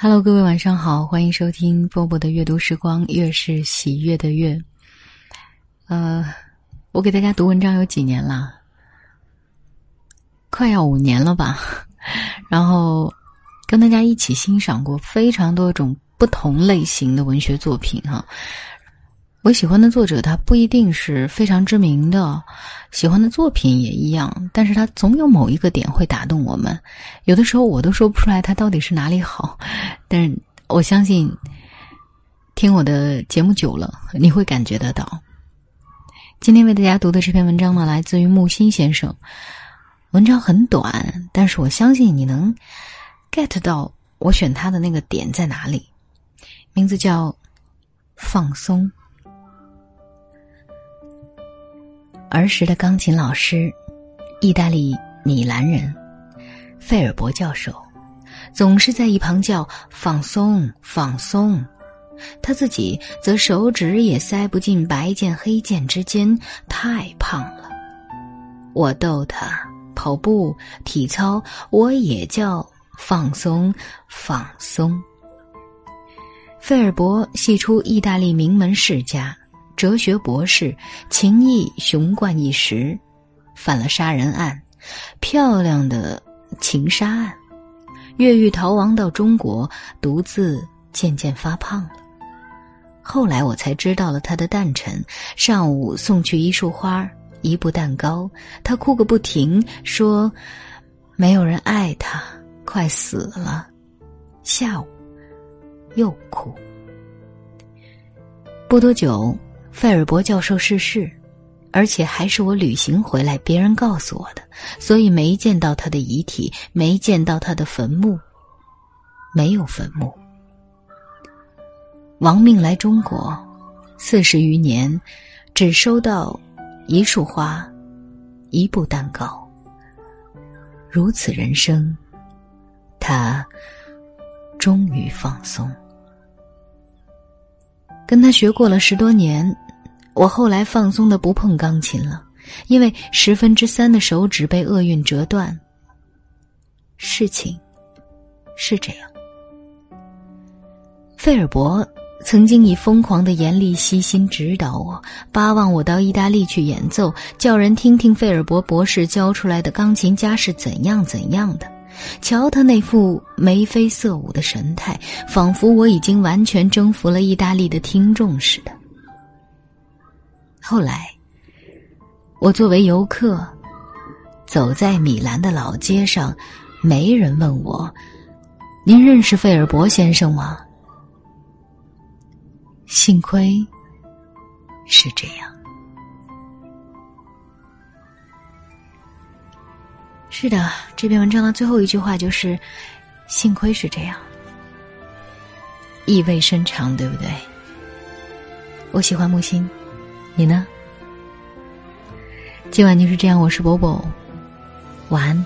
Hello，各位晚上好，欢迎收听波波的阅读时光，越是喜悦的月。呃，我给大家读文章有几年了，快要五年了吧。然后跟大家一起欣赏过非常多种不同类型的文学作品哈。我喜欢的作者他不一定是非常知名的，喜欢的作品也一样，但是他总有某一个点会打动我们。有的时候我都说不出来他到底是哪里好，但是我相信听我的节目久了，你会感觉得到。今天为大家读的这篇文章呢，来自于木心先生。文章很短，但是我相信你能 get 到我选他的那个点在哪里。名字叫放松。儿时的钢琴老师，意大利米兰人，费尔伯教授，总是在一旁叫“放松，放松”。他自己则手指也塞不进白键黑键之间，太胖了。我逗他跑步、体操，我也叫“放松，放松”。费尔伯系出意大利名门世家。哲学博士，情义雄冠一时，犯了杀人案，漂亮的情杀案，越狱逃亡到中国，独自渐渐发胖了。后来我才知道了他的诞辰：上午送去一束花，一部蛋糕，他哭个不停，说没有人爱他，快死了。下午又哭。不多久。费尔伯教授逝世，而且还是我旅行回来别人告诉我的，所以没见到他的遗体，没见到他的坟墓，没有坟墓。亡命来中国，四十余年，只收到一束花，一部蛋糕。如此人生，他终于放松。跟他学过了十多年。我后来放松的不碰钢琴了，因为十分之三的手指被厄运折断。事情是这样。费尔伯曾经以疯狂的严厉悉心指导我，巴望我到意大利去演奏，叫人听听费尔伯博士教出来的钢琴家是怎样怎样的。瞧他那副眉飞色舞的神态，仿佛我已经完全征服了意大利的听众似的。后来，我作为游客，走在米兰的老街上，没人问我：“您认识费尔伯先生吗？”幸亏是这样。是的，这篇文章的最后一句话就是：“幸亏是这样。”意味深长，对不对？我喜欢木心。你呢？今晚就是这样，我是博博，晚安。